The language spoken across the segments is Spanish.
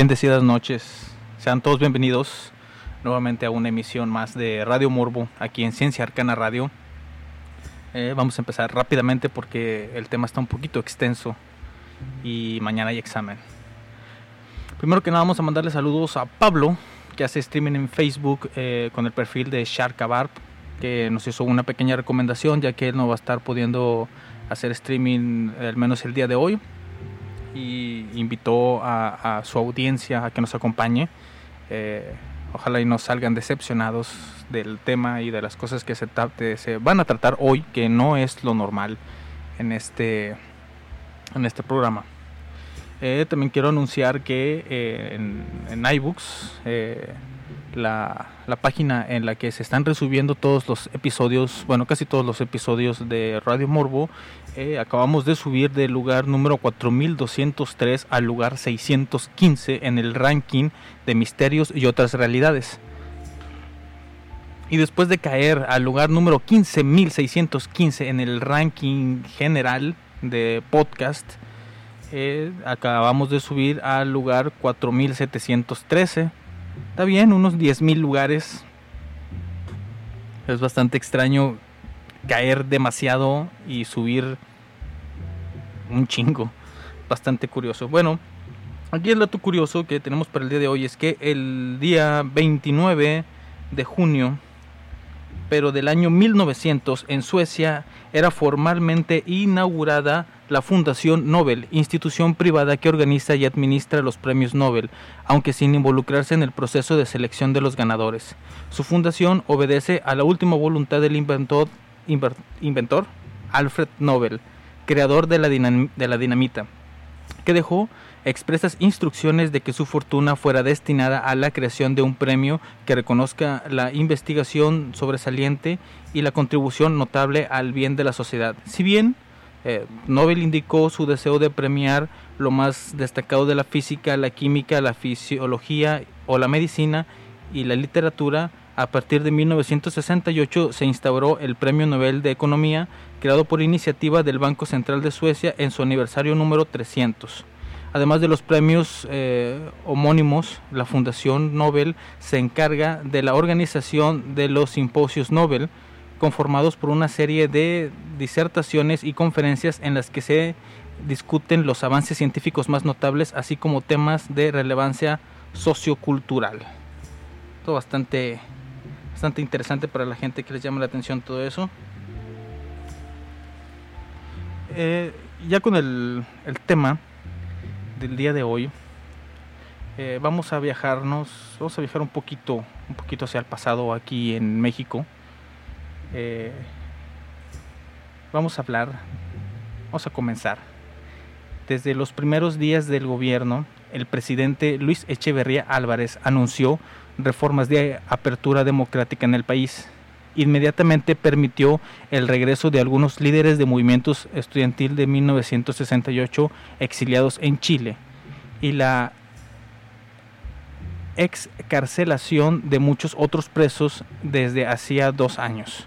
bendecidas noches. Sean todos bienvenidos nuevamente a una emisión más de Radio Morbo aquí en Ciencia Arcana Radio. Eh, vamos a empezar rápidamente porque el tema está un poquito extenso y mañana hay examen. Primero que nada vamos a mandarle saludos a Pablo que hace streaming en Facebook eh, con el perfil de Sharkabarb que nos hizo una pequeña recomendación ya que él no va a estar pudiendo hacer streaming al menos el día de hoy y invitó a, su audiencia a que nos acompañe. Eh, ojalá y no salgan decepcionados del tema y de las cosas que se, se, van a tratar hoy, que no es lo normal en este, en este programa. Eh, también quiero anunciar que eh, en, en, iBooks la, página en la que se están resubiendo todos los episodios, bueno, casi todos los episodios de Radio Morbo. Eh, acabamos de subir del lugar número 4203 al lugar 615 en el ranking de misterios y otras realidades. Y después de caer al lugar número 15615 en el ranking general de podcast, eh, acabamos de subir al lugar 4713 Está bien, unos 10.000 lugares. Es bastante extraño caer demasiado y subir un chingo. Bastante curioso. Bueno, aquí el dato curioso que tenemos para el día de hoy es que el día 29 de junio, pero del año 1900, en Suecia era formalmente inaugurada la Fundación Nobel, institución privada que organiza y administra los premios Nobel, aunque sin involucrarse en el proceso de selección de los ganadores. Su fundación obedece a la última voluntad del inventor, Alfred Nobel, creador de la, de la dinamita, que dejó expresas instrucciones de que su fortuna fuera destinada a la creación de un premio que reconozca la investigación sobresaliente y la contribución notable al bien de la sociedad. Si bien eh, Nobel indicó su deseo de premiar lo más destacado de la física, la química, la fisiología o la medicina y la literatura. A partir de 1968 se instauró el Premio Nobel de Economía, creado por iniciativa del Banco Central de Suecia en su aniversario número 300. Además de los premios eh, homónimos, la Fundación Nobel se encarga de la organización de los simposios Nobel, conformados por una serie de disertaciones y conferencias en las que se discuten los avances científicos más notables, así como temas de relevancia sociocultural. Todo bastante, bastante interesante para la gente que les llama la atención todo eso. Eh, ya con el, el, tema del día de hoy, eh, vamos a viajarnos, vamos a viajar un poquito, un poquito hacia el pasado aquí en México. Eh, vamos a hablar, vamos a comenzar. Desde los primeros días del gobierno, el presidente Luis Echeverría Álvarez anunció reformas de apertura democrática en el país. Inmediatamente permitió el regreso de algunos líderes de movimientos estudiantil de 1968 exiliados en Chile y la excarcelación de muchos otros presos desde hacía dos años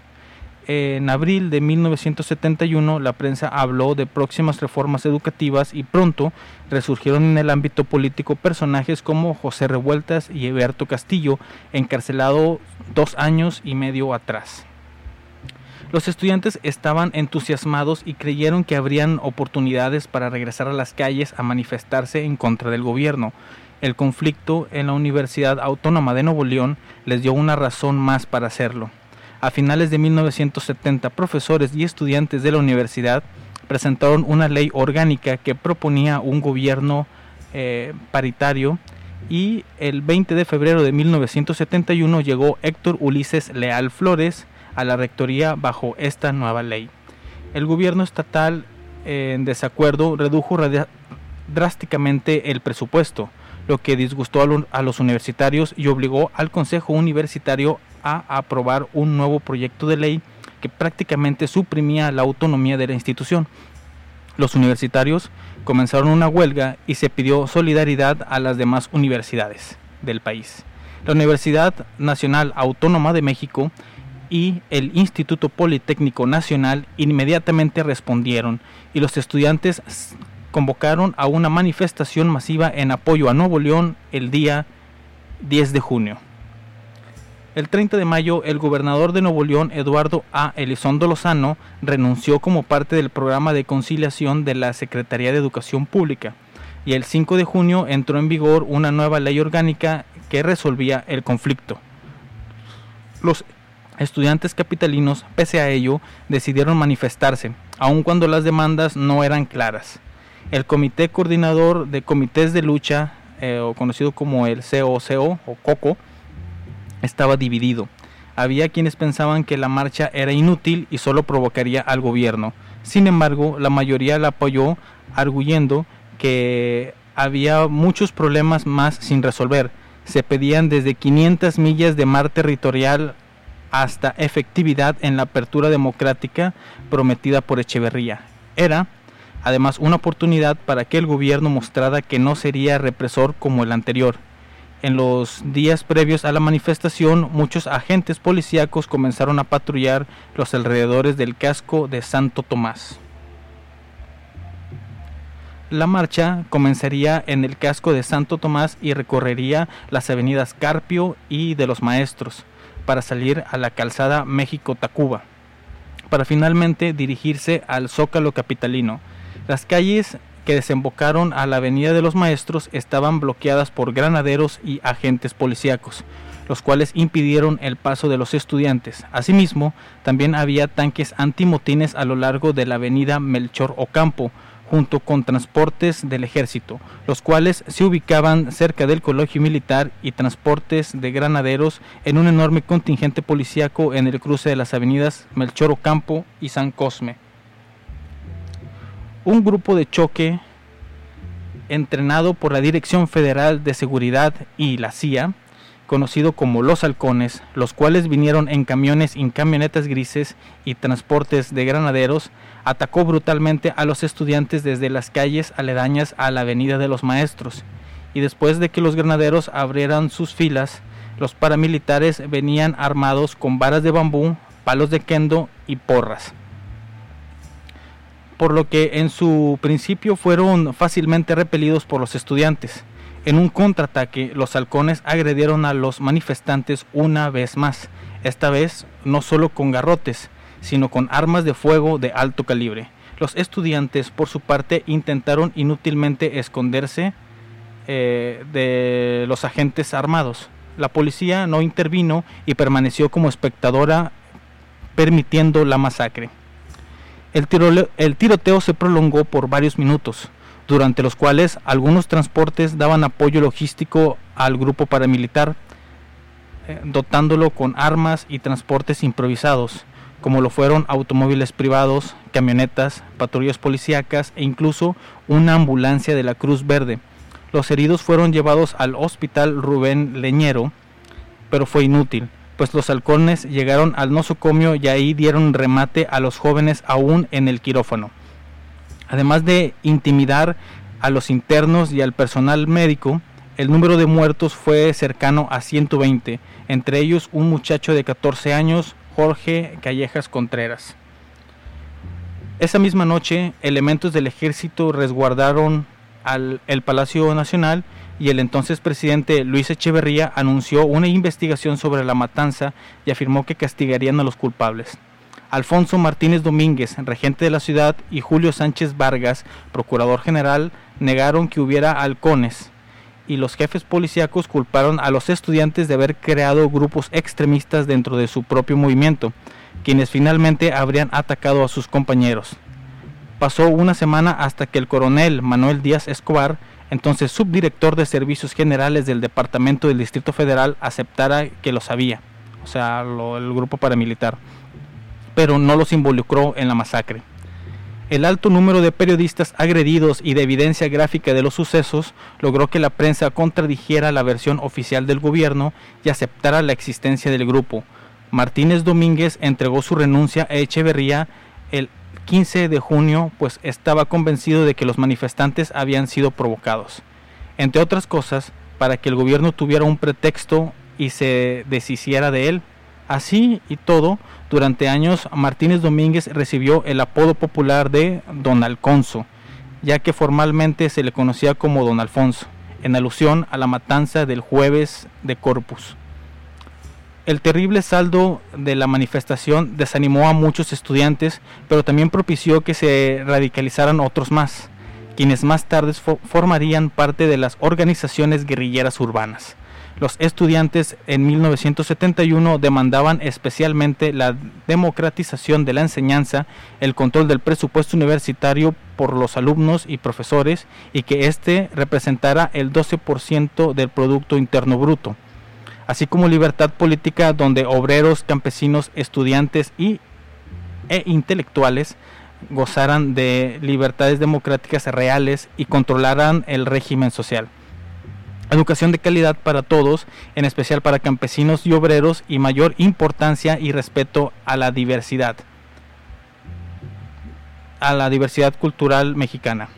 en abril de 1971 la prensa habló de próximas reformas educativas y pronto resurgieron en el ámbito político personajes como José Revueltas y Eberto Castillo, encarcelado dos años y medio atrás. Los estudiantes estaban entusiasmados y creyeron que habrían oportunidades para regresar a las calles a manifestarse en contra del gobierno. El conflicto en la Universidad Autónoma de Nuevo León les dio una razón más para hacerlo. A finales de 1970, profesores y estudiantes de la universidad presentaron una ley orgánica que proponía un gobierno eh, paritario y el 20 de febrero de 1971 llegó Héctor Ulises Leal Flores a la rectoría bajo esta nueva ley. El gobierno estatal en desacuerdo redujo drásticamente el presupuesto, lo que disgustó a los universitarios y obligó al Consejo Universitario a aprobar un nuevo proyecto de ley que prácticamente suprimía la autonomía de la institución. Los universitarios comenzaron una huelga y se pidió solidaridad a las demás universidades del país. La Universidad Nacional Autónoma de México y el Instituto Politécnico Nacional inmediatamente respondieron y los estudiantes convocaron a una manifestación masiva en apoyo a Nuevo León el día 10 de junio. El 30 de mayo, el gobernador de Nuevo León, Eduardo A. Elizondo Lozano, renunció como parte del programa de conciliación de la Secretaría de Educación Pública, y el 5 de junio entró en vigor una nueva ley orgánica que resolvía el conflicto. Los estudiantes capitalinos, pese a ello, decidieron manifestarse, aun cuando las demandas no eran claras. El Comité Coordinador de Comités de Lucha, eh, o conocido como el COCO o COCO, estaba dividido. Había quienes pensaban que la marcha era inútil y solo provocaría al gobierno. Sin embargo, la mayoría la apoyó, arguyendo que había muchos problemas más sin resolver. Se pedían desde 500 millas de mar territorial hasta efectividad en la apertura democrática prometida por Echeverría. Era, además, una oportunidad para que el gobierno mostrara que no sería represor como el anterior en los días previos a la manifestación, muchos agentes policíacos comenzaron a patrullar los alrededores del casco de Santo Tomás. La marcha comenzaría en el casco de Santo Tomás y recorrería las avenidas Carpio y de los Maestros para salir a la calzada México-Tacuba, para finalmente dirigirse al Zócalo Capitalino. Las calles que desembocaron a la Avenida de los Maestros estaban bloqueadas por granaderos y agentes policíacos, los cuales impidieron el paso de los estudiantes. Asimismo, también había tanques antimotines a lo largo de la Avenida Melchor Ocampo, junto con transportes del ejército, los cuales se ubicaban cerca del colegio militar y transportes de granaderos en un enorme contingente policíaco en el cruce de las avenidas Melchor Ocampo y San Cosme un grupo de choque entrenado por la Dirección Federal de Seguridad y la CIA, conocido como Los Halcones, los cuales vinieron en camiones y camionetas grises y transportes de granaderos, atacó brutalmente a los estudiantes desde las calles aledañas a la Avenida de los Maestros, y después de que los granaderos abrieran sus filas, los paramilitares venían armados con varas de bambú, palos de kendo y porras por lo que en su principio fueron fácilmente repelidos por los estudiantes. En un contraataque, los halcones agredieron a los manifestantes una vez más, esta vez no solo con garrotes, sino con armas de fuego de alto calibre. Los estudiantes, por su parte, intentaron inútilmente esconderse eh, de los agentes armados. La policía no intervino y permaneció como espectadora, permitiendo la masacre. El, tiroteo se prolongó por varios minutos, durante los cuales algunos transportes daban apoyo logístico al grupo paramilitar, eh, dotándolo con armas y transportes improvisados, como lo fueron automóviles privados, camionetas, patrullas policíacas e incluso una ambulancia de la Cruz Verde. Los heridos fueron llevados al hospital Rubén Leñero, pero fue inútil pues los halcones llegaron al nosocomio y ahí dieron remate a los jóvenes aún en el quirófano. Además de intimidar a los internos y al personal médico, el número de muertos fue cercano a 120, entre ellos un muchacho de 14 años, Jorge Callejas Contreras. Esa misma noche, elementos del ejército resguardaron el Palacio Nacional y el entonces presidente Luis Echeverría anunció una investigación sobre la matanza y afirmó que castigarían a los culpables. Alfonso Martínez Domínguez, regente de la ciudad, y Julio Sánchez Vargas, procurador general, negaron que hubiera halcones, y los jefes policíacos culparon a los estudiantes de haber creado grupos extremistas dentro de su propio movimiento, quienes finalmente habrían atacado a sus compañeros. Pasó una semana hasta que el coronel Manuel Díaz Escobar entonces subdirector de servicios generales del Departamento del Distrito Federal, aceptara que lo sabía, o sea, el grupo paramilitar, pero no los involucró en la masacre. El alto número de periodistas agredidos y de evidencia gráfica de los sucesos logró que la prensa contradijera la versión oficial del gobierno y aceptara la existencia del grupo. Martínez Domínguez entregó su renuncia a Echeverría el 15 de junio, pues estaba convencido de que los manifestantes habían sido provocados, entre otras cosas, para que el gobierno tuviera un pretexto y se deshiciera de él. Así y todo, durante años Martínez Domínguez recibió el apodo popular de Don Alconso, ya que formalmente se le conocía como don Alfonso, en alusión a la matanza del jueves de Corpus. El terrible saldo de la manifestación desanimó a muchos estudiantes, pero también propició que se radicalizaran otros más, quienes más tarde formarían parte de las organizaciones guerrilleras urbanas. Los estudiantes en 1971 demandaban especialmente la democratización de la enseñanza, el control del presupuesto universitario por los alumnos y profesores y que éste representara el 12% del Producto Interno Bruto así como libertad política donde obreros, campesinos, estudiantes y, e intelectuales gozaran de libertades democráticas reales y controlaran el régimen social. Educación de calidad para todos, en especial para campesinos y obreros, y mayor importancia y respeto a la diversidad, a la diversidad cultural mexicana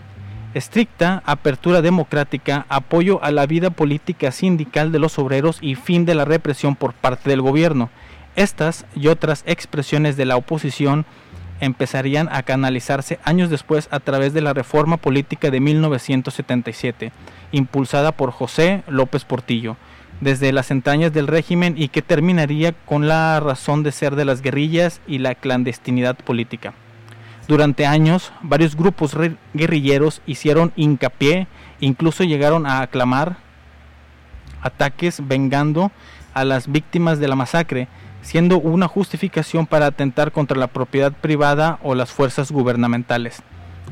estricta apertura democrática, apoyo a la vida política sindical de los obreros y fin de la represión por parte del gobierno. Estas y otras expresiones de la oposición empezarían a canalizarse años después a través de la reforma política de 1977, impulsada por José López Portillo, desde las entrañas del régimen y que terminaría con la razón de ser de las guerrillas y la clandestinidad política. Durante años, varios grupos guerrilleros hicieron hincapié, incluso llegaron a aclamar ataques vengando a las víctimas de la masacre, siendo una justificación para atentar contra la propiedad privada o las fuerzas gubernamentales.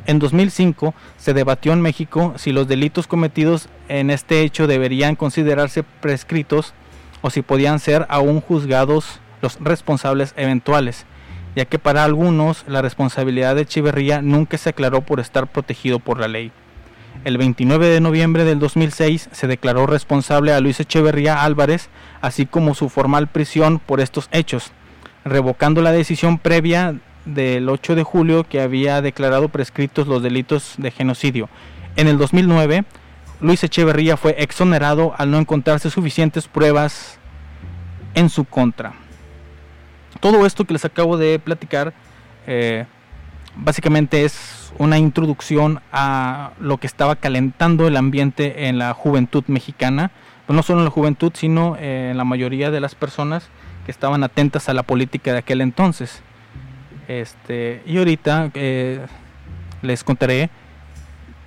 En 2005 se debatió en México si los delitos cometidos en este hecho deberían considerarse prescritos o si podían ser aún juzgados los responsables eventuales ya que para algunos la responsabilidad de Echeverría nunca se aclaró por estar protegido por la ley. El 29 de noviembre del 2006 se declaró responsable a Luis Echeverría Álvarez, así como su formal prisión por estos hechos, revocando la decisión previa del 8 de julio que había declarado prescritos los delitos de genocidio. En el 2009, Luis Echeverría fue exonerado al no encontrarse suficientes pruebas en su contra todo esto que les acabo de platicar eh, básicamente es una introducción a lo que estaba calentando el ambiente en la juventud mexicana, pues no solo en la juventud, sino en la mayoría de las personas que estaban atentas a la política de aquel entonces. Este, y ahorita eh, les contaré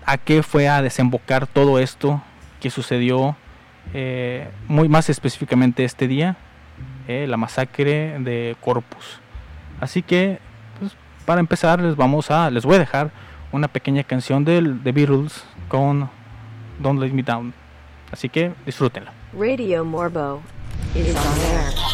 a qué fue a desembocar todo esto que sucedió eh, muy más específicamente este día eh, la masacre de Corpus. Así que, pues, para empezar, les vamos a, les voy a dejar una pequeña canción de The Beatles con Don't Let Me Down. Así que disfrútenla. Radio Morbo is on air.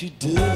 she did.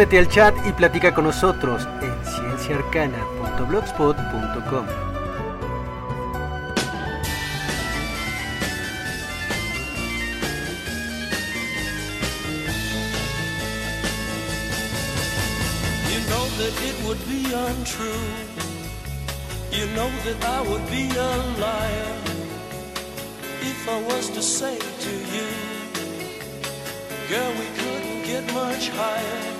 Únete al chat y platica con nosotros en cienciaarcana.blogspot.com. That it would be untrue. You know that I would be a liar if I was to say to you, we couldn't get much higher.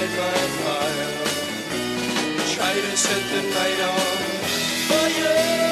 Light my fire. Try to set the night on fire.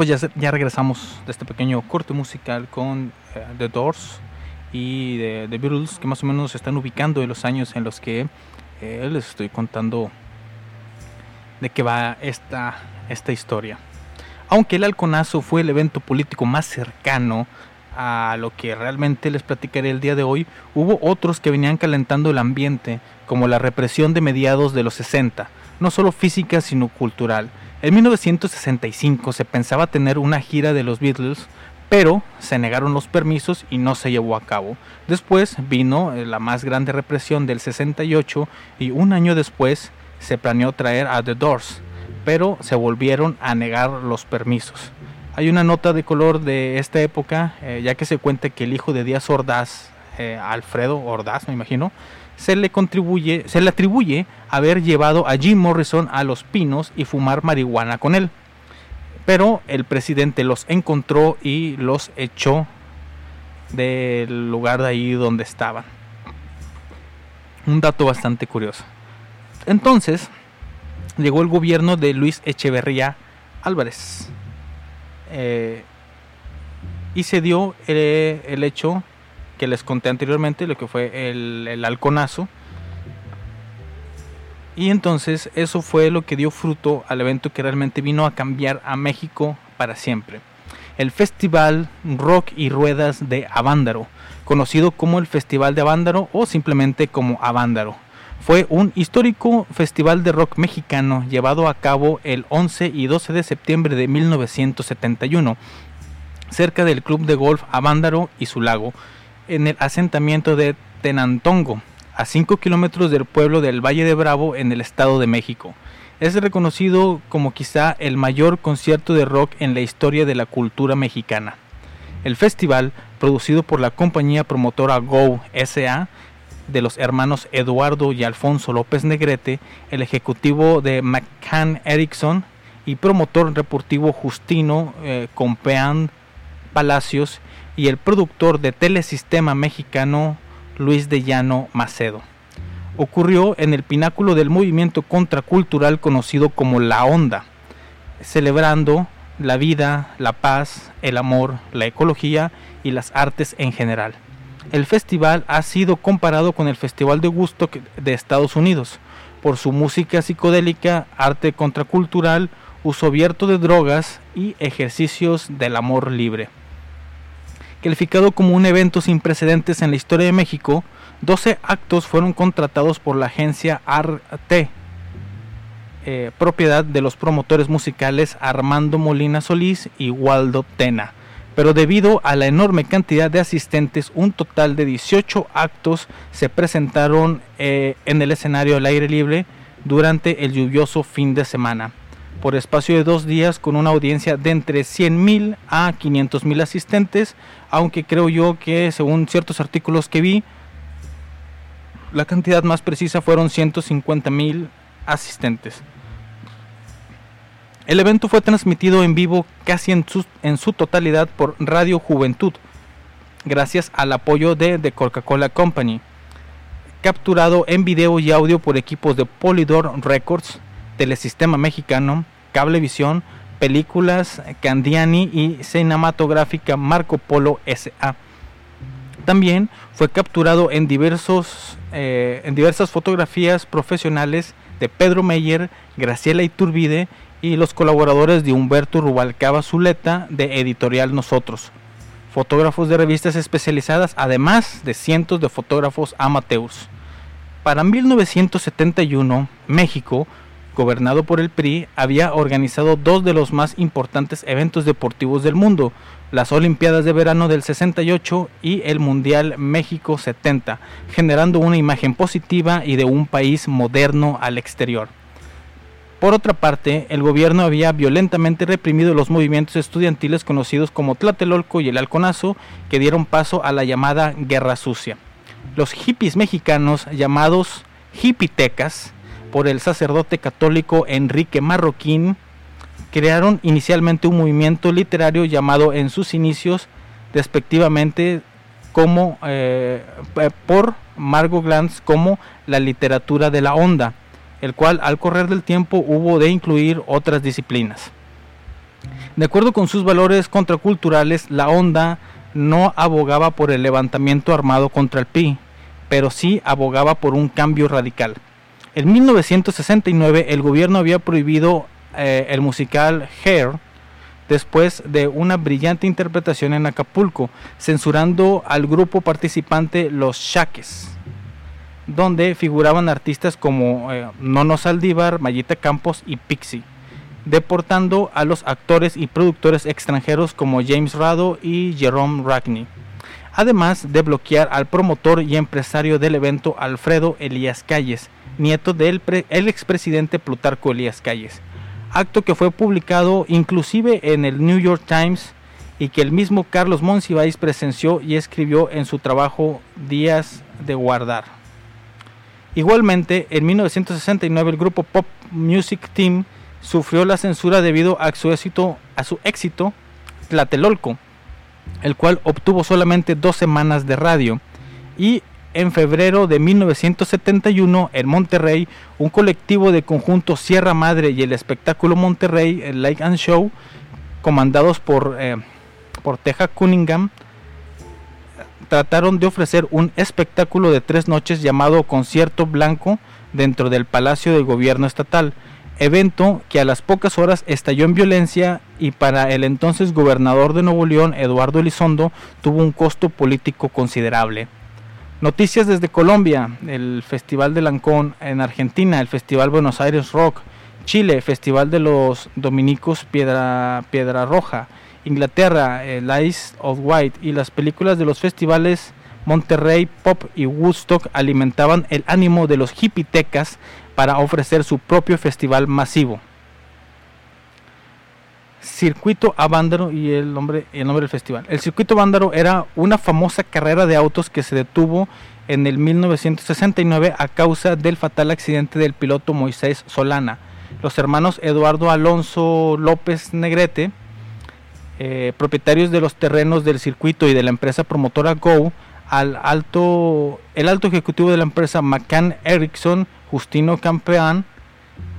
Pues ya, ya regresamos de este pequeño corte musical con eh, The Doors y The Beatles, que más o menos se están ubicando en los años en los que eh, les estoy contando de qué va esta, esta historia. Aunque el halconazo fue el evento político más cercano a lo que realmente les platicaré el día de hoy, hubo otros que venían calentando el ambiente, como la represión de mediados de los 60, no solo física sino cultural. En 1965 se pensaba tener una gira de los Beatles, pero se negaron los permisos y no se llevó a cabo. Después vino eh, la más grande represión del 68 y un año después se planeó traer a The Doors, pero se volvieron a negar los permisos. Hay una nota de color de esta época, eh, ya que se cuenta que el hijo de Díaz Ordaz, eh, Alfredo Ordaz, me imagino, se le contribuye, se le atribuye haber llevado a Jim Morrison a Los Pinos y fumar marihuana con él. Pero el presidente los encontró y los echó del lugar de ahí donde estaban. Un dato bastante curioso. Entonces, llegó el gobierno de Luis Echeverría Álvarez. Eh, y se dio eh, el hecho que les conté anteriormente, lo que fue el, el halconazo. Y entonces eso fue lo que dio fruto al evento que realmente vino a cambiar a México para siempre. El Festival Rock y Ruedas de Avándaro, conocido como el Festival de Avándaro o simplemente como Avándaro. Fue un histórico festival de rock mexicano llevado a cabo el 11 y 12 de septiembre de 1971 cerca del club de golf Avándaro y su lago, en el asentamiento de Tenantongo, a 5 kilómetros del pueblo del Valle de Bravo en el Estado de México. Es reconocido como quizá el mayor concierto de rock en la historia de la cultura mexicana. El festival, producido por la compañía promotora Go SA, de los hermanos Eduardo y Alfonso López Negrete, el ejecutivo de McCann Erickson y promotor deportivo Justino eh, Compeán Palacios y el productor de Telesistema Mexicano Luis de Llano Macedo. Ocurrió en el pináculo del movimiento contracultural conocido como La Onda, celebrando la vida, la paz, el amor, la ecología y las artes en general. El festival ha sido comparado con el Festival de Woodstock de Estados Unidos por su música psicodélica, arte contracultural, uso abierto de drogas y ejercicios del amor libre. Calificado como un evento sin precedentes en la historia de México, 12 actos fueron contratados por la agencia Arte, eh, propiedad de los promotores musicales Armando Molina Solís y Waldo Tena. Pero debido a la enorme cantidad de asistentes, un total de 18 actos se presentaron eh, en el escenario al aire libre durante el lluvioso fin de semana por espacio de dos días con una audiencia de entre 100.000 a 500.000 asistentes, aunque creo yo que según ciertos artículos que vi, la cantidad más precisa fueron 150.000 asistentes. El evento fue transmitido en vivo casi en su, en su totalidad por Radio Juventud, gracias al apoyo de The Coca-Cola Company, capturado en video y audio por equipos de Polydor Records, Telesistema Mexicano, Cablevisión, Películas Candiani y Cinematográfica Marco Polo SA. También fue capturado en, diversos, eh, en diversas fotografías profesionales de Pedro Meyer, Graciela Iturbide y los colaboradores de Humberto Rubalcaba Zuleta de Editorial Nosotros, fotógrafos de revistas especializadas, además de cientos de fotógrafos amateurs. Para 1971, México gobernado por el PRI, había organizado dos de los más importantes eventos deportivos del mundo, las Olimpiadas de Verano del 68 y el Mundial México 70, generando una imagen positiva y de un país moderno al exterior. Por otra parte, el gobierno había violentamente reprimido los movimientos estudiantiles conocidos como Tlatelolco y el Halconazo, que dieron paso a la llamada Guerra Sucia. Los hippies mexicanos, llamados hippitecas, por el sacerdote católico Enrique Marroquín, crearon inicialmente un movimiento literario llamado en sus inicios despectivamente como eh, por Margot Glantz como la literatura de la onda, el cual al correr del tiempo hubo de incluir otras disciplinas. De acuerdo con sus valores contraculturales, la onda no abogaba por el levantamiento armado contra el PI, pero sí abogaba por un cambio radical. En 1969 el gobierno había prohibido eh, el musical Hair después de una brillante interpretación en Acapulco, censurando al grupo participante Los Shaques, donde figuraban artistas como eh, Nono Saldívar, Mayita Campos y Pixie, deportando a los actores y productores extranjeros como James Rado y Jerome Ragney, además de bloquear al promotor y empresario del evento Alfredo Elías Calles, nieto del el expresidente Plutarco Elías Calles. Acto que fue publicado inclusive en el New York Times y que el mismo Carlos Monsiváis presenció y escribió en su trabajo Días de Guardar. Igualmente, en 1969 el grupo Pop Music Team sufrió la censura debido a su éxito, a su éxito Tlatelolco, el cual obtuvo solamente dos semanas de radio y en febrero de 1971 en Monterrey, un colectivo de conjunto Sierra Madre y el espectáculo Monterrey, el Light and Show, comandados por, eh, por Teja Cunningham, trataron de ofrecer un espectáculo de tres noches llamado Concierto Blanco dentro del Palacio del Gobierno Estatal, evento que a las pocas horas estalló en violencia y para el entonces gobernador de Nuevo León, Eduardo Elizondo, tuvo un costo político considerable. Noticias desde Colombia, el Festival de Lancón, en Argentina, el Festival Buenos Aires Rock, Chile, Festival de los Dominicos Piedra, Piedra Roja, Inglaterra, el Ice of White y las películas de los festivales Monterrey Pop y Woodstock alimentaban el ánimo de los hipitecas para ofrecer su propio festival masivo. Circuito Avándaro y el nombre, el nombre del festival. El Circuito Avándaro era una famosa carrera de autos que se detuvo en el 1969 a causa del fatal accidente del piloto Moisés Solana. Los hermanos Eduardo Alonso López Negrete, eh, propietarios de los terrenos del circuito y de la empresa promotora Go, al alto, el alto ejecutivo de la empresa McCann Erickson, Justino Campeán,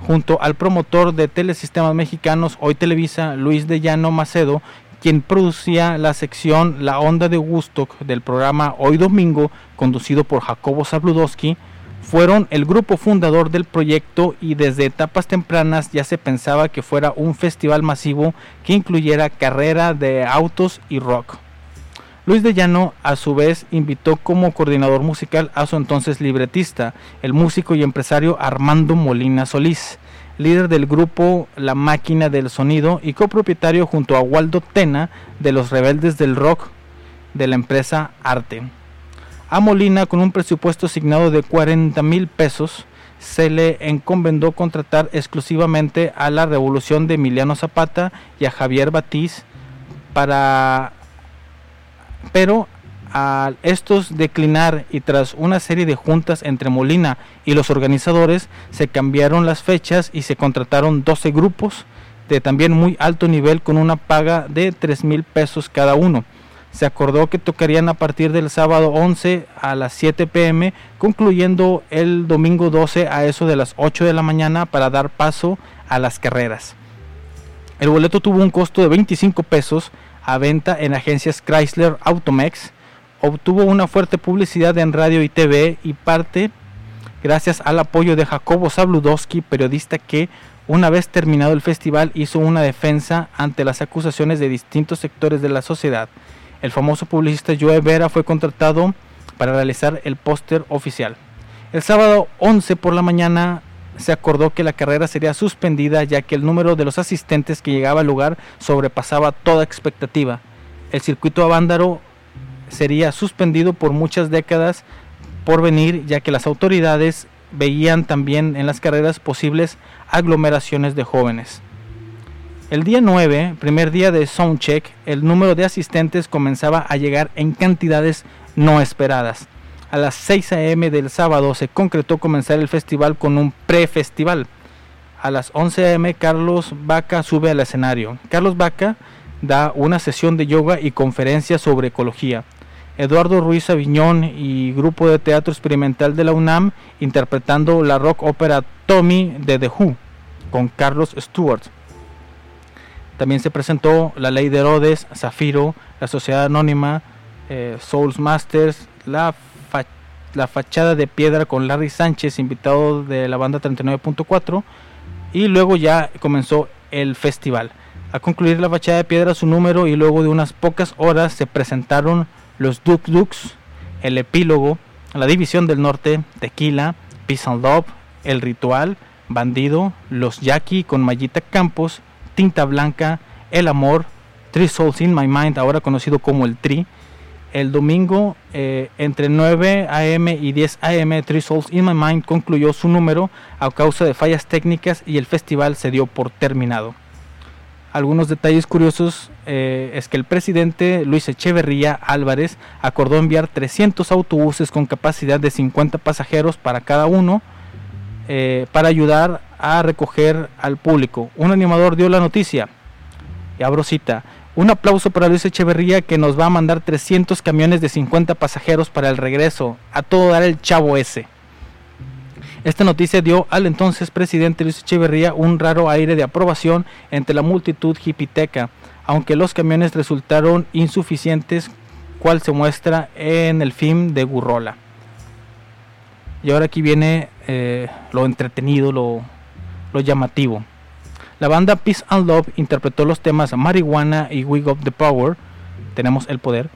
junto al promotor de Telesistemas Mexicanos, hoy Televisa, Luis de Llano Macedo, quien producía la sección La Onda de Woodstock del programa Hoy Domingo, conducido por Jacobo Zabludowski, fueron el grupo fundador del proyecto y desde etapas tempranas ya se pensaba que fuera un festival masivo que incluyera carrera de autos y rock. Luis de Llano a su vez invitó como coordinador musical a su entonces libretista, el músico y empresario Armando Molina Solís, líder del grupo La Máquina del Sonido y copropietario junto a Waldo Tena de los Rebeldes del Rock de la empresa Arte. A Molina, con un presupuesto asignado de 40 mil pesos, se le encomendó contratar exclusivamente a la Revolución de Emiliano Zapata y a Javier Batiz para pero al estos declinar y tras una serie de juntas entre Molina y los organizadores, se cambiaron las fechas y se contrataron 12 grupos de también muy alto nivel con una paga de 3 mil pesos cada uno. se acordó que tocarían a partir del sábado 11 a las 7 pm, concluyendo el domingo 12 a eso de las 8 de la mañana para dar paso a las carreras. El boleto tuvo un costo de 25 pesos a venta en agencias Chrysler Automex, obtuvo una fuerte publicidad en radio y TV y parte gracias al apoyo de Jacobo Zabludowski, periodista que una vez terminado el festival hizo una defensa ante las acusaciones de distintos sectores de la sociedad. El famoso publicista Joe Vera fue contratado para realizar el póster oficial. El sábado 11 por la mañana se acordó que la carrera sería suspendida ya que el número de los asistentes que llegaba al lugar sobrepasaba toda expectativa. El circuito Avándaro sería suspendido por muchas décadas por venir ya que las autoridades veían también en las carreras posibles aglomeraciones de jóvenes. El día 9, primer día de Soundcheck, el número de asistentes comenzaba a llegar en cantidades no esperadas. A las 6 a.m. del sábado se concretó comenzar el festival con un pre-festival. A las 11 a.m. Carlos Vaca sube al escenario. Carlos Vaca da una sesión de yoga y conferencia sobre ecología. Eduardo Ruiz Aviñón y grupo de teatro experimental de la UNAM interpretando la rock ópera Tommy de The Who con Carlos Stewart. También se presentó La Ley de Herodes, Zafiro, La Sociedad Anónima, eh, Souls Masters, la, la Fachada de Piedra con Larry Sánchez, invitado de la banda 39.4, y luego ya comenzó el festival. A concluir la Fachada de Piedra su número y luego de unas pocas horas se presentaron los Duk Duks, el epílogo, la División del Norte, Tequila, Peace and Love, El Ritual, Bandido, Los Jackie con Mayita Campos, Tinta Blanca, El Amor, Three Souls in My Mind, ahora conocido como el Tri. El domingo, eh, entre 9 a.m. y 10 a.m., Three Souls in My Mind concluyó su número a causa de fallas técnicas y el festival se dio por terminado. Algunos detalles curiosos eh, es que el presidente Luis Echeverría Álvarez acordó enviar 300 autobuses con capacidad de 50 pasajeros para cada uno eh, para ayudar a recoger al público. Un animador dio la noticia. Y abro cita. Un aplauso para Luis Echeverría que nos va a mandar 300 camiones de 50 pasajeros para el regreso. A todo dar el chavo ese. Esta noticia dio al entonces presidente Luis Echeverría un raro aire de aprobación entre la multitud hipiteca, aunque los camiones resultaron insuficientes, cual se muestra en el film de Gurrola. Y ahora aquí viene eh, lo entretenido, lo, lo llamativo. La banda Peace and Love interpretó los temas Marihuana y We Got the Power, tenemos el poder,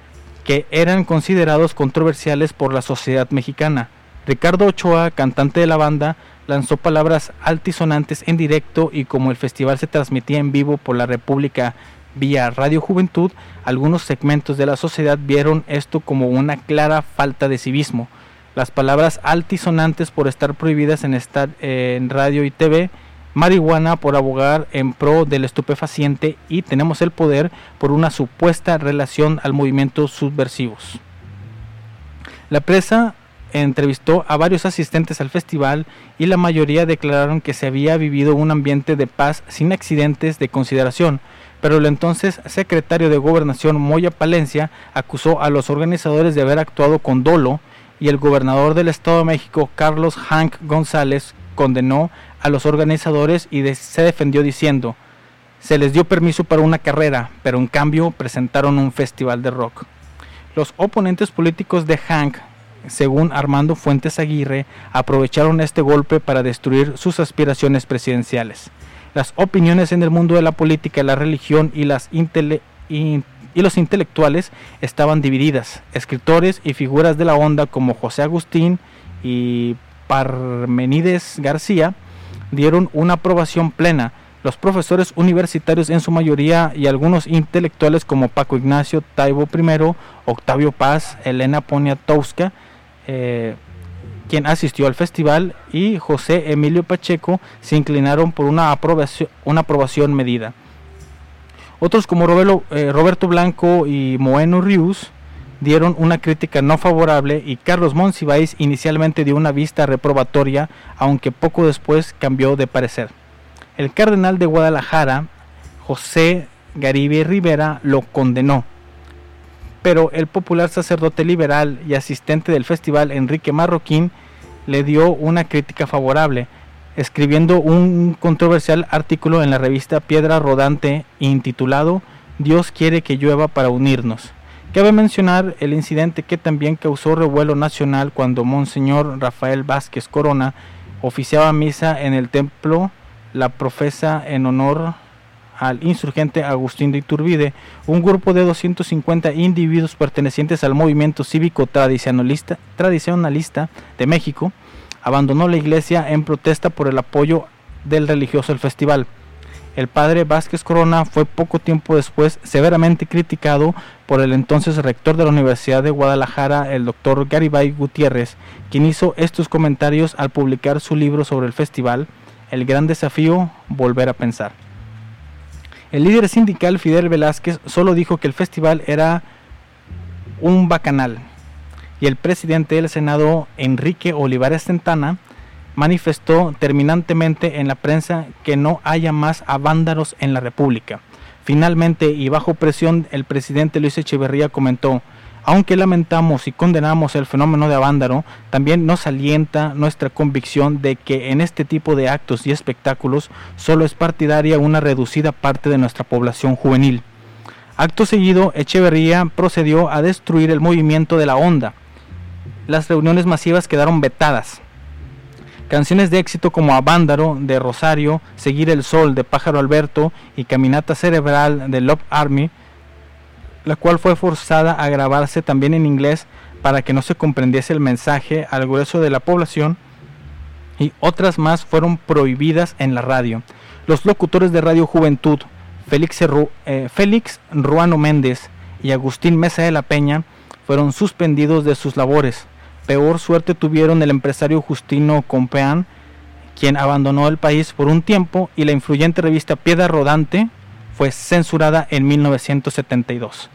que eran considerados controversiales por la sociedad mexicana. Ricardo Ochoa, cantante de la banda, lanzó palabras altisonantes en directo y como el festival se transmitía en vivo por la República vía Radio Juventud, algunos segmentos de la sociedad vieron esto como una clara falta de civismo. Las palabras altisonantes por estar prohibidas en estar en radio y TV, marihuana por abogar en pro del estupefaciente y tenemos el poder por una supuesta relación al movimiento subversivos. La presa entrevistó a varios asistentes al festival y la mayoría declararon que se había vivido un ambiente de paz sin accidentes de consideración, pero el entonces secretario de Gobernación Moya Palencia acusó a los organizadores de haber actuado con dolo y el gobernador del Estado de México Carlos Hank González condenó a los organizadores y se defendió diciendo se les dio permiso para una carrera, pero en cambio presentaron un festival de rock. Los oponentes políticos de Hank según Armando Fuentes Aguirre, aprovecharon este golpe para destruir sus aspiraciones presidenciales. Las opiniones en el mundo de la política, la religión y, las y, los intelectuales estaban divididas. Escritores y figuras de la onda como José Agustín y Parmenides García dieron una aprobación plena. Los profesores universitarios en su mayoría y algunos intelectuales como Paco Ignacio Taibo I, Octavio Paz, Elena Poniatowska eh, quien asistió al festival, y José Emilio Pacheco se inclinaron por una aprobación, una aprobación medida. Otros como eh, Roberto, Blanco y Moeno Rius dieron una crítica no favorable y Carlos Monsiváis inicialmente dio una vista reprobatoria, aunque poco después cambió de parecer. El cardenal de Guadalajara, José Garibe Rivera, lo condenó pero el popular sacerdote liberal y asistente del festival Enrique Marroquín le dio una crítica favorable, escribiendo un controversial artículo en la revista Piedra Rodante intitulado Dios quiere que llueva para unirnos. Cabe mencionar el incidente que también causó revuelo nacional cuando Monseñor Rafael Vázquez Corona oficiaba misa en el templo La Profesa en honor al insurgente Agustín de Iturbide, un grupo de 250 individuos pertenecientes al movimiento cívico tradicionalista, tradicionalista de México, abandonó la iglesia en protesta por el apoyo del religioso al festival. El padre Vázquez Corona fue poco tiempo después severamente criticado por el entonces rector de la Universidad de Guadalajara, el doctor Garibay Gutiérrez, quien hizo estos comentarios al publicar su libro sobre el festival, El gran desafío, volver a pensar. El líder sindical Fidel Velázquez solo dijo que el festival era un bacanal y el presidente del Senado Enrique Olivares Centana manifestó terminantemente en la prensa que no haya más avándaros en la República. Finalmente y bajo presión el presidente Luis Echeverría comentó aunque lamentamos y condenamos el fenómeno de Avándaro, también nos alienta nuestra convicción de que en este tipo de actos y espectáculos solo es partidaria una reducida parte de nuestra población juvenil. Acto seguido, Echeverría procedió a destruir el movimiento de la onda. Las reuniones masivas quedaron vetadas. Canciones de éxito como Avándaro de Rosario, Seguir el Sol de Pájaro Alberto y Caminata Cerebral de Love Army la cual fue forzada a grabarse también en inglés para que no se comprendiese el mensaje al grueso de la población y otras más fueron prohibidas en la radio. Los locutores de Radio Juventud, Félix, eh, Félix Ruano Méndez y Agustín Mesa de la Peña, fueron suspendidos de sus labores. Peor suerte tuvieron el empresario Justino Compeán, quien abandonó el país por un tiempo, y la influyente revista Piedra Rodante fue censurada en 1972.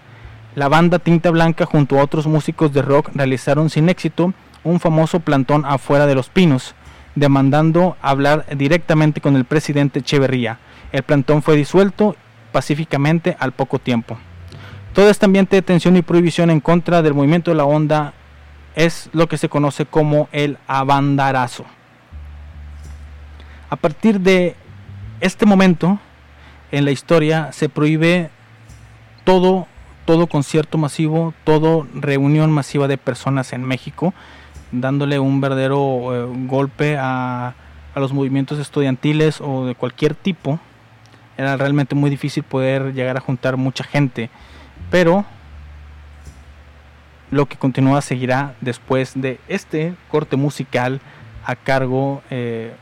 La banda Tinta Blanca junto a otros músicos de rock realizaron sin éxito un famoso plantón afuera de Los Pinos, demandando hablar directamente con el presidente Echeverría. El plantón fue disuelto pacíficamente al poco tiempo. Todo este ambiente de tensión y prohibición en contra del movimiento de la onda es lo que se conoce como el abandarazo. A partir de este momento en la historia se prohíbe todo todo concierto masivo, todo reunión masiva de personas en México, dándole un verdadero eh, golpe a, a, los movimientos estudiantiles o de cualquier tipo. Era realmente muy difícil poder llegar a juntar mucha gente, pero lo que continúa seguirá después de este corte musical a cargo eh,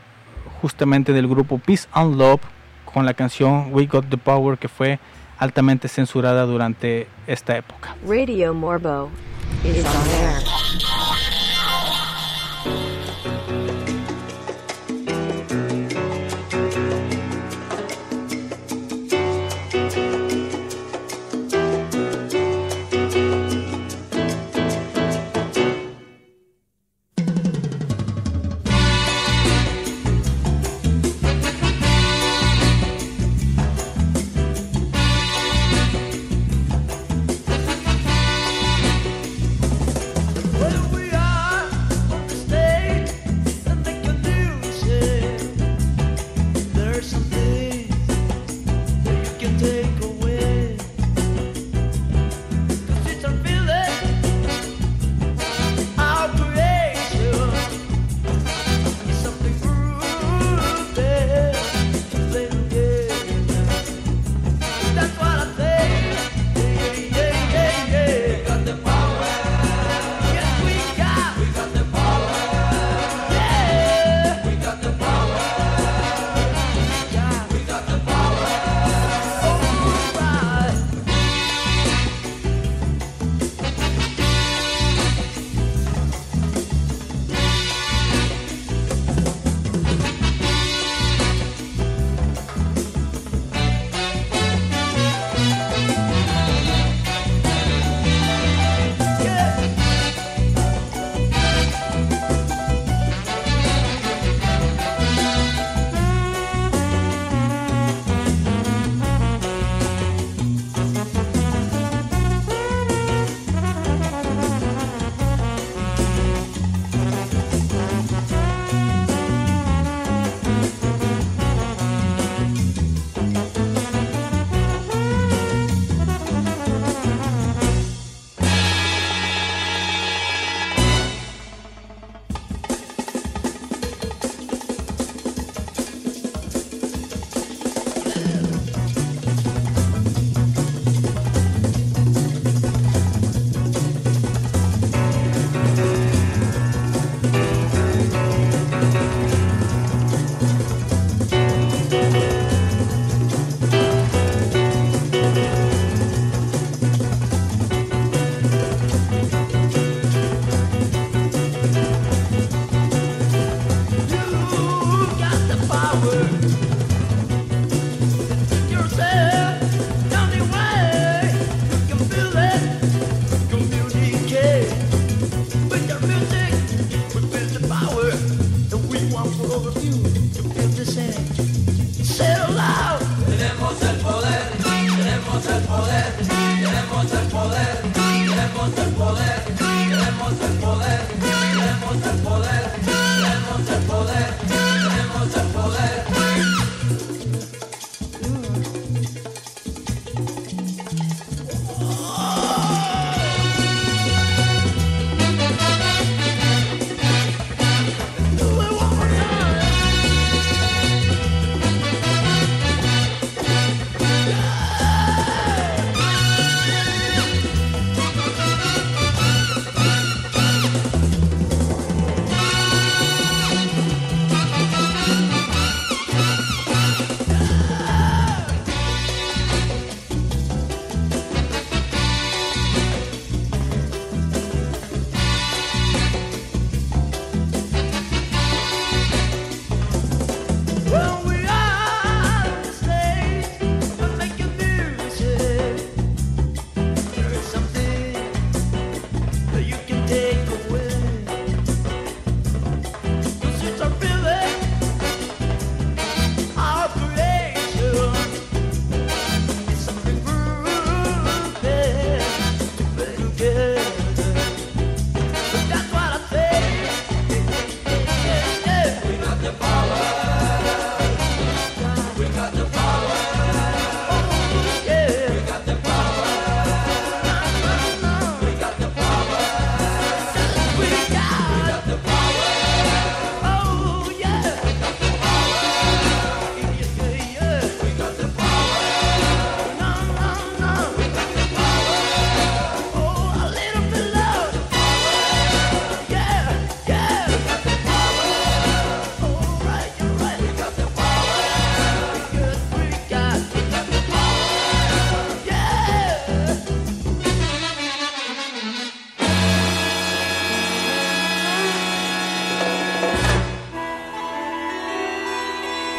justamente del grupo Peace and Love con la canción We Got the Power que fue altamente censurada durante esta época. Radio Morbo is on air.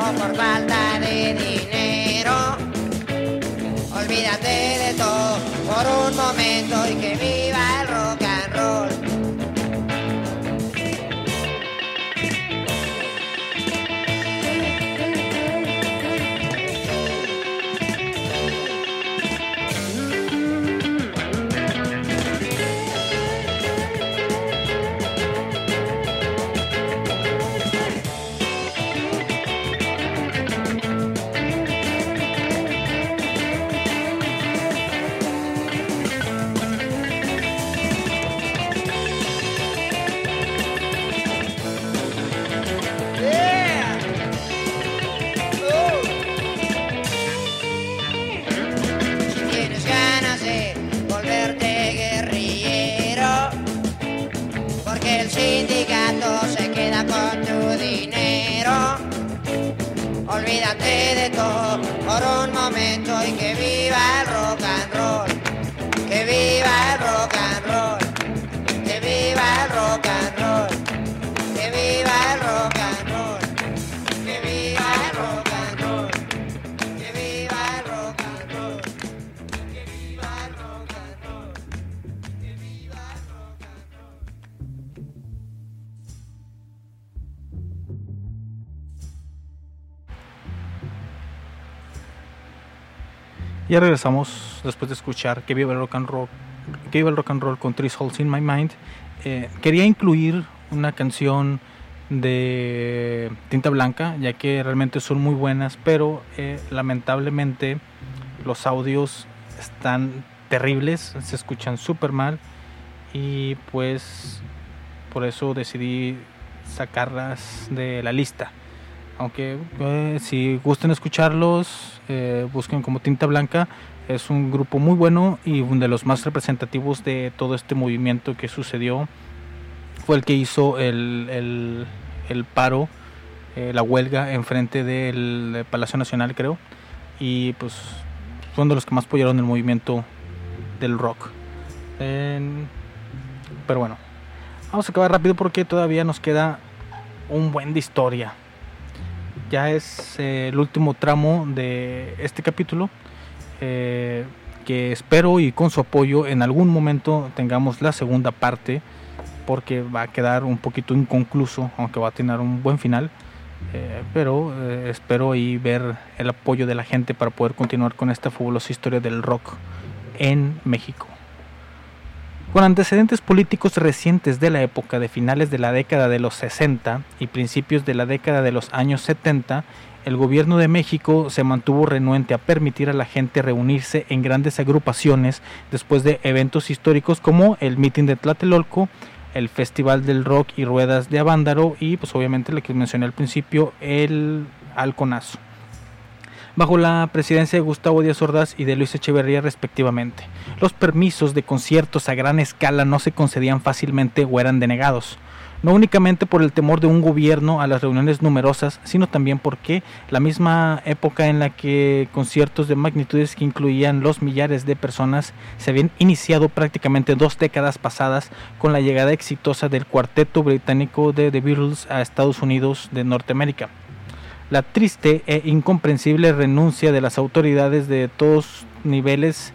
por falta de dinero. Olvídate de todo por un momento y que mi Ya regresamos después de escuchar que viva el rock and roll, que viva el rock and roll con Three Souls in My Mind. Eh, quería incluir una canción de Tinta Blanca, ya que realmente son muy buenas, pero eh, lamentablemente los audios están terribles, se escuchan súper mal y pues por eso decidí sacarlas de la lista. Aunque eh, si gusten escucharlos, eh, busquen como Tinta Blanca. Es un grupo muy bueno y uno de los más representativos de todo este movimiento que sucedió. Fue el que hizo el, el, paro, eh, la huelga enfrente del Palacio Nacional, creo. Y pues fueron de los que más apoyaron el movimiento del rock. Pero bueno, vamos a acabar rápido porque todavía nos queda un buen de historia. Ya es eh, el último tramo de este capítulo. eh, que espero y con su apoyo en algún momento tengamos la segunda parte. Porque va a quedar un poquito inconcluso, aunque va a tener un buen final. Eh, pero espero y ver el apoyo de la gente para poder continuar con esta fabulosa historia del rock en México. Con antecedentes políticos recientes de la época de finales de la década de los 60 y principios de la década de los años 70, el gobierno de México se mantuvo renuente a permitir a la gente reunirse en grandes agrupaciones después de eventos históricos como el mitin de Tlatelolco, el Festival del Rock y Ruedas de Avándaro y pues obviamente la que mencioné al principio, el Halconazo bajo la presidencia de Gustavo Díaz Ordaz y de Luis Echeverría respectivamente. Los permisos de conciertos a gran escala no se concedían fácilmente o eran denegados, no únicamente por el temor de un gobierno a las reuniones numerosas, sino también porque la misma época en la que conciertos de magnitudes que incluían los millares de personas se habían iniciado prácticamente dos décadas pasadas con la llegada exitosa del cuarteto británico de The Beatles a Estados Unidos de Norteamérica. La triste e incomprensible renuncia de las autoridades de todos niveles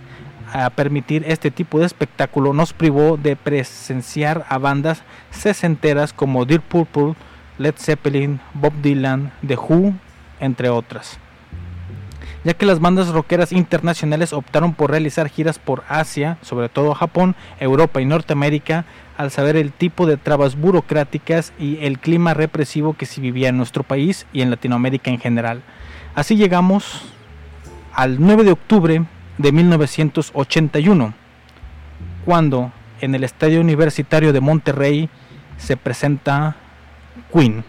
a permitir este tipo de espectáculo nos privó de presenciar a bandas sesenteras como Deep Purple, Led Zeppelin, Bob Dylan, The Who, entre otras. Ya que las bandas rockeras internacionales optaron por realizar giras por Asia, sobre todo Japón, Europa y Norteamérica, al saber el tipo de trabas burocráticas y el clima represivo que se vivía en nuestro país y en Latinoamérica en general. Así llegamos al 9 de octubre de 1981, cuando en el Estadio Universitario de Monterrey se presenta Queen.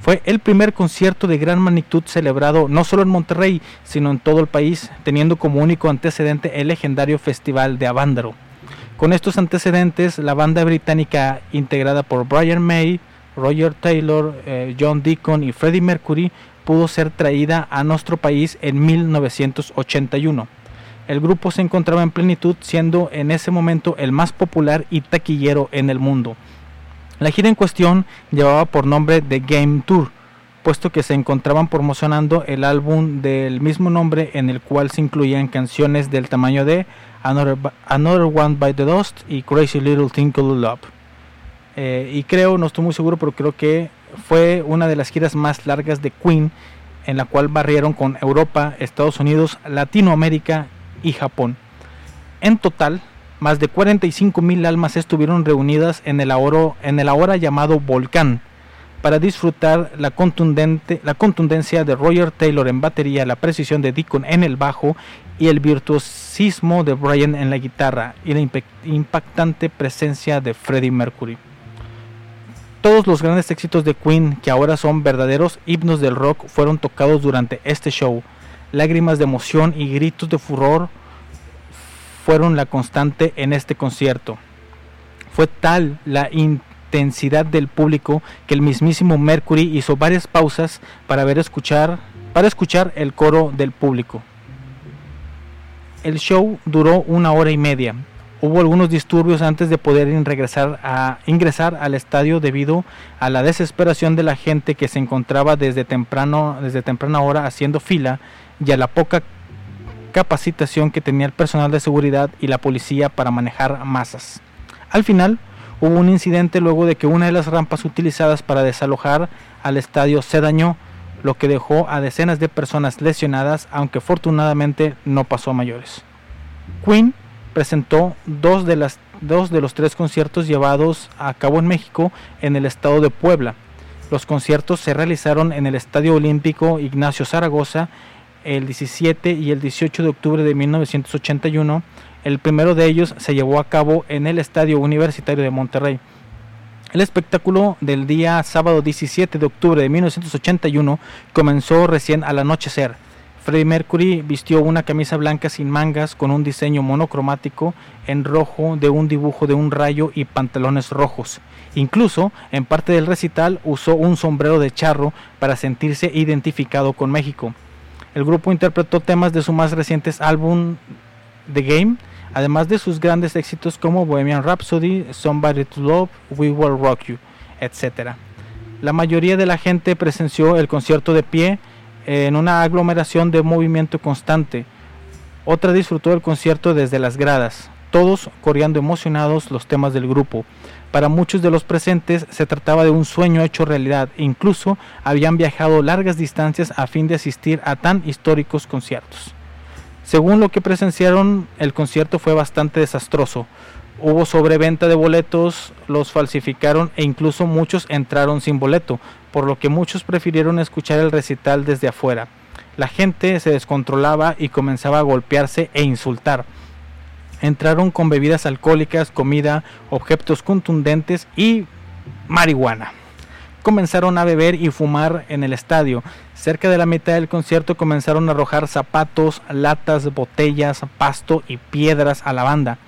Fue el primer concierto de gran magnitud celebrado no solo en Monterrey, sino en todo el país, teniendo como único antecedente el legendario Festival de Avándaro. Con estos antecedentes, la banda británica integrada por Brian May, Roger Taylor, eh, John Deacon y Freddie Mercury pudo ser traída a nuestro país en 1981. El grupo se encontraba en plenitud, siendo en ese momento el más popular y taquillero en el mundo. La gira en cuestión llevaba por nombre The Game Tour, puesto que se encontraban promocionando el álbum del mismo nombre en el cual se incluían canciones del tamaño de Another, Another One by the Dust y Crazy Little Thing Called Love. Eh, y creo, no estoy muy seguro, pero creo que fue una de las giras más largas de Queen, en la cual barrieron con Europa, Estados Unidos, Latinoamérica y Japón. En total, más de 45 mil almas estuvieron reunidas en el, ahora, en el ahora llamado Volcán para disfrutar la, contundente, la contundencia de Roger Taylor en batería, la precisión de Deacon en el bajo y el virtuosismo de Brian en la guitarra y la impactante presencia de Freddie Mercury. Todos los grandes éxitos de Queen, que ahora son verdaderos himnos del rock, fueron tocados durante este show. Lágrimas de emoción y gritos de furor fueron la constante en este concierto. Fue tal la intensidad del público que el mismísimo Mercury hizo varias pausas para ver escuchar para escuchar el coro del público. El show duró una hora y media. Hubo algunos disturbios antes de poder in- regresar a, ingresar al estadio debido a la desesperación de la gente que se encontraba desde, temprano, desde temprana hora haciendo fila y a la poca capacitación que tenía el personal de seguridad y la policía para manejar masas. Al final, hubo un incidente luego de que una de las rampas utilizadas para desalojar al estadio se dañó, lo que dejó a decenas de personas lesionadas, aunque afortunadamente no pasó a mayores. Queen presentó dos de, dos de los tres conciertos llevados a cabo en México en el estado de Puebla. Los conciertos se realizaron en el Estadio Olímpico Ignacio Zaragoza el 17 y el 18 de octubre de 1981. El primero de ellos se llevó a cabo en el Estadio Universitario de Monterrey. El espectáculo del día sábado 17 de octubre de 1981 comenzó recién al anochecer. Freddie Mercury vistió una camisa blanca sin mangas con un diseño monocromático en rojo de un dibujo de un rayo y pantalones rojos. Incluso en parte del recital usó un sombrero de charro para sentirse identificado con México. El grupo interpretó temas de su más reciente álbum The Game, además de sus grandes éxitos como Bohemian Rhapsody, Somebody to Love, We Will Rock You, etc. La mayoría de la gente presenció el concierto de pie en una aglomeración de movimiento constante. Otra disfrutó el concierto desde las gradas, todos coreando emocionados los temas del grupo. Para muchos de los presentes se trataba de un sueño hecho realidad e incluso habían viajado largas distancias a fin de asistir a tan históricos conciertos. Según lo que presenciaron, el concierto fue bastante desastroso. Hubo sobreventa de boletos, los falsificaron e incluso muchos entraron sin boleto, por lo que muchos prefirieron escuchar el recital desde afuera. La gente se descontrolaba y comenzaba a golpearse e insultar. Entraron con bebidas alcohólicas, comida, objetos contundentes y marihuana. Comenzaron a beber y fumar en el estadio. Cerca de la mitad del concierto comenzaron a arrojar zapatos, latas, botellas, pasto y piedras a la banda.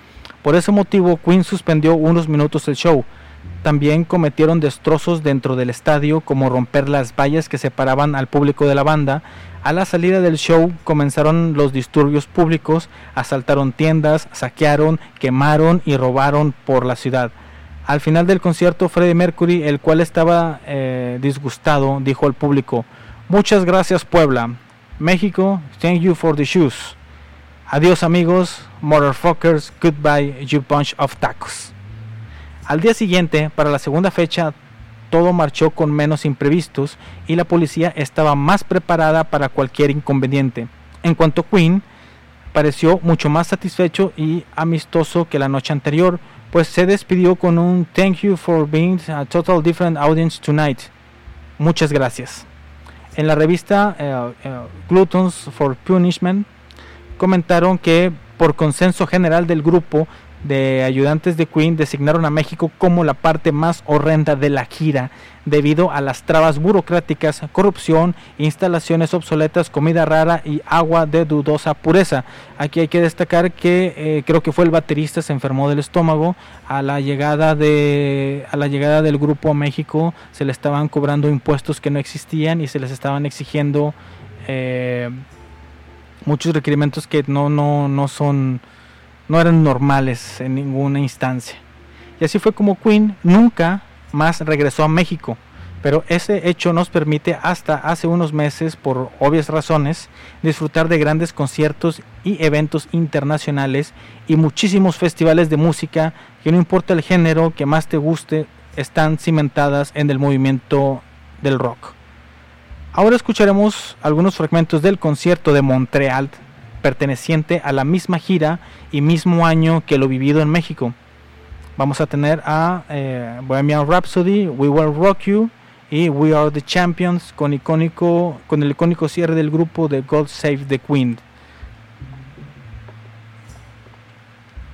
Por ese motivo, Queen suspendió unos minutos el show. También cometieron destrozos dentro del estadio, como romper las vallas que separaban al público de la banda. A la salida del show comenzaron los disturbios públicos, asaltaron tiendas, saquearon, quemaron y robaron por la ciudad. Al final del concierto, Freddie Mercury, el cual estaba eh, disgustado, dijo al público, Muchas gracias Puebla. México, thank you for the shoes. Adiós amigos, motherfuckers, goodbye, you bunch of tacos. Al día siguiente, para la segunda fecha, todo marchó con menos imprevistos y la policía estaba más preparada para cualquier inconveniente. En cuanto a Queen, pareció mucho más satisfecho y amistoso que la noche anterior, pues se despidió con un thank you for being a total different audience tonight. Muchas gracias. En la revista eh, eh, Gluttons for Punishment comentaron que por consenso general del grupo de ayudantes de Queen designaron a México como la parte más horrenda de la gira debido a las trabas burocráticas, corrupción, instalaciones obsoletas, comida rara y agua de dudosa pureza. Aquí hay que destacar que eh, creo que fue el baterista se enfermó del estómago a la llegada de a la llegada del grupo a México se le estaban cobrando impuestos que no existían y se les estaban exigiendo eh, muchos requerimientos que no no no son no eran normales en ninguna instancia. Y así fue como Queen nunca más regresó a México. Pero ese hecho nos permite hasta hace unos meses, por obvias razones, disfrutar de grandes conciertos y eventos internacionales y muchísimos festivales de música que no importa el género que más te guste, están cimentadas en el movimiento del rock. Ahora escucharemos algunos fragmentos del concierto de Montreal perteneciente a la misma gira y mismo año que lo vivido en México. Vamos a tener a eh, Bohemian Rhapsody, We Will Rock You y We Are the Champions con, icónico, con el icónico cierre del grupo de God Save the Queen.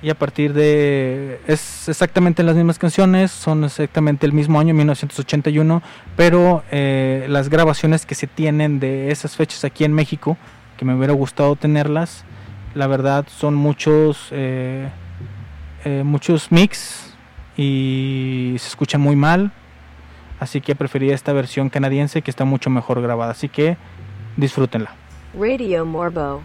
Y a partir de... Es exactamente las mismas canciones, son exactamente el mismo año, 1981, pero eh, las grabaciones que se tienen de esas fechas aquí en México me hubiera gustado tenerlas. La verdad son muchos, eh, eh, muchos mix y se escucha muy mal. Así que prefería esta versión canadiense que está mucho mejor grabada. Así que disfrútenla. Radio Morbo.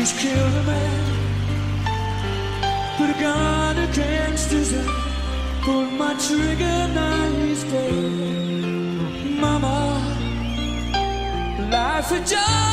She's killed a man. Put a gun against his head. Pull my trigger, now he's dead. Mama, life had just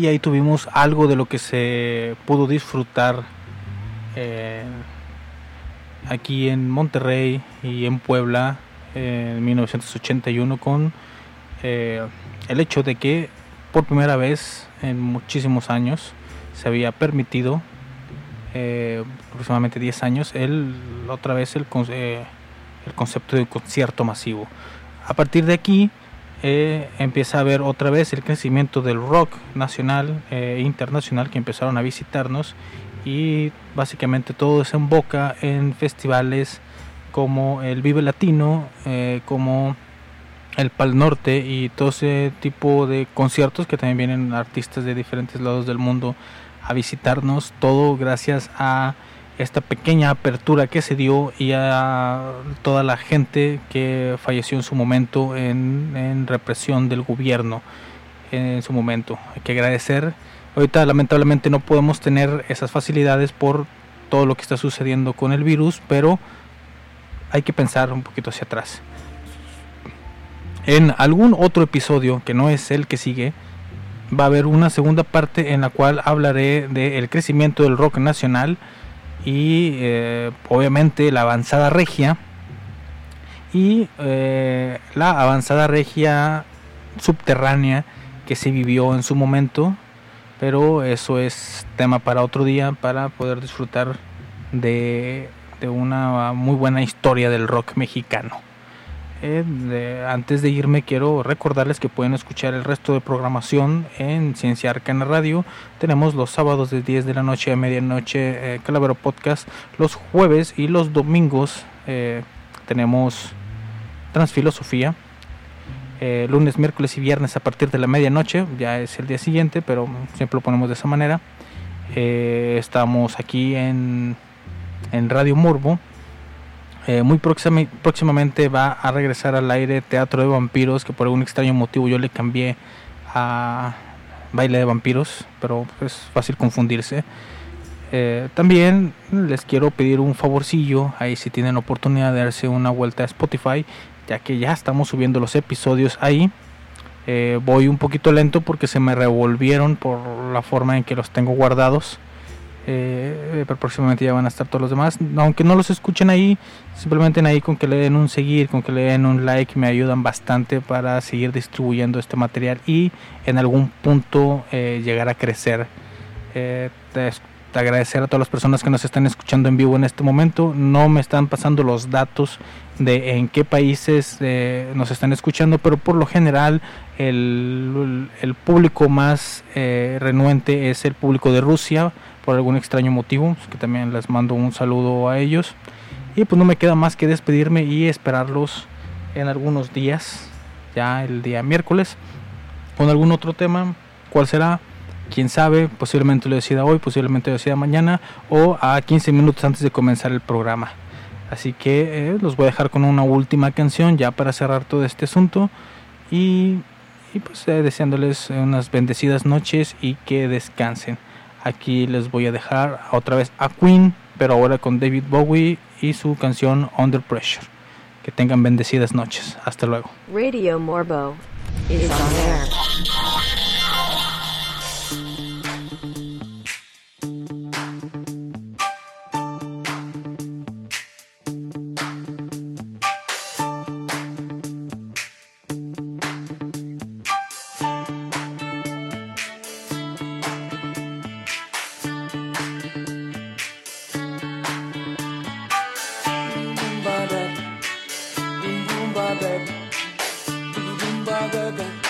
y ahí tuvimos algo de lo que se pudo disfrutar eh, aquí en Monterrey y en Puebla en 1981 con eh, el hecho de que por primera vez en muchísimos años se había permitido eh, aproximadamente 10 años el otra vez el, eh, el concepto de concierto masivo. A partir de aquí eh, empieza a haber otra vez el crecimiento del rock nacional e internacional que empezaron a visitarnos y básicamente todo desemboca en festivales como el Vive Latino, eh, como el Pal Norte y todo ese tipo de conciertos que también vienen artistas de diferentes lados del mundo a visitarnos, todo gracias a esta pequeña apertura que se dio y a toda la gente que falleció en su momento en, represión del gobierno en su momento. Hay que agradecer. Ahorita lamentablemente no podemos tener esas facilidades por todo lo que está sucediendo con el virus, pero hay que pensar un poquito hacia atrás. En algún otro episodio que no es el que sigue, va a haber una segunda parte en la cual hablaré del crecimiento del rock nacional y eh, obviamente la avanzada regia. Y eh, la avanzada regia subterránea que se vivió en su momento. Pero eso es tema para otro día para poder disfrutar de, de una muy buena historia del rock mexicano eh, antes de irme quiero recordarles que pueden escuchar el resto de programación en Ciencia Arcana Radio. Tenemos los sábados de 10 de la noche a medianoche eh, Calavero Podcast. Los jueves y los domingos eh, tenemos Transfilosofía. Eh, lunes, miércoles y viernes a partir de la medianoche. Ya es el día siguiente, pero siempre lo ponemos de esa manera. Estamos aquí en, en Radio Morbo. Eh, muy próxima- próximamente va a regresar al aire Teatro de Vampiros, que por algún extraño motivo yo le cambié a Baile de Vampiros, pero es fácil confundirse. Eh, también les quiero pedir un favorcillo, ahí si tienen oportunidad de darse una vuelta a Spotify, ya que ya estamos subiendo los episodios ahí. Eh, voy un poquito lento porque se me revolvieron por la forma en que los tengo guardados. Eh, pero próximamente ya van a estar todos los demás. Aunque no los escuchen ahí, simplemente ahí con que le den un seguir, con que le den un like, me ayudan bastante para seguir distribuyendo este material y en algún punto eh, llegar a crecer. Eh, te- te agradecer a todas las personas que nos están escuchando en vivo en este momento. No me están pasando los datos de en qué países eh, nos están escuchando, pero por lo general el, público más eh, renuente es el público de Rusia, por algún extraño motivo, pues, que también les mando un saludo a ellos. Y pues no me queda más que despedirme y esperarlos en algunos días, ya el día miércoles, con algún otro tema. ¿Cuál será? Quién sabe, posiblemente lo decida hoy, posiblemente lo decida mañana o a 15 minutos antes de comenzar el programa. Así que eh, los voy a dejar con una última canción ya para cerrar todo este asunto y, y pues eh, deseándoles unas bendecidas noches y que descansen. Aquí les voy a dejar otra vez a Queen, pero ahora con David Bowie y su canción Under Pressure. Que tengan bendecidas noches. Hasta luego. Radio Morbo is. baga, bidi bum baga.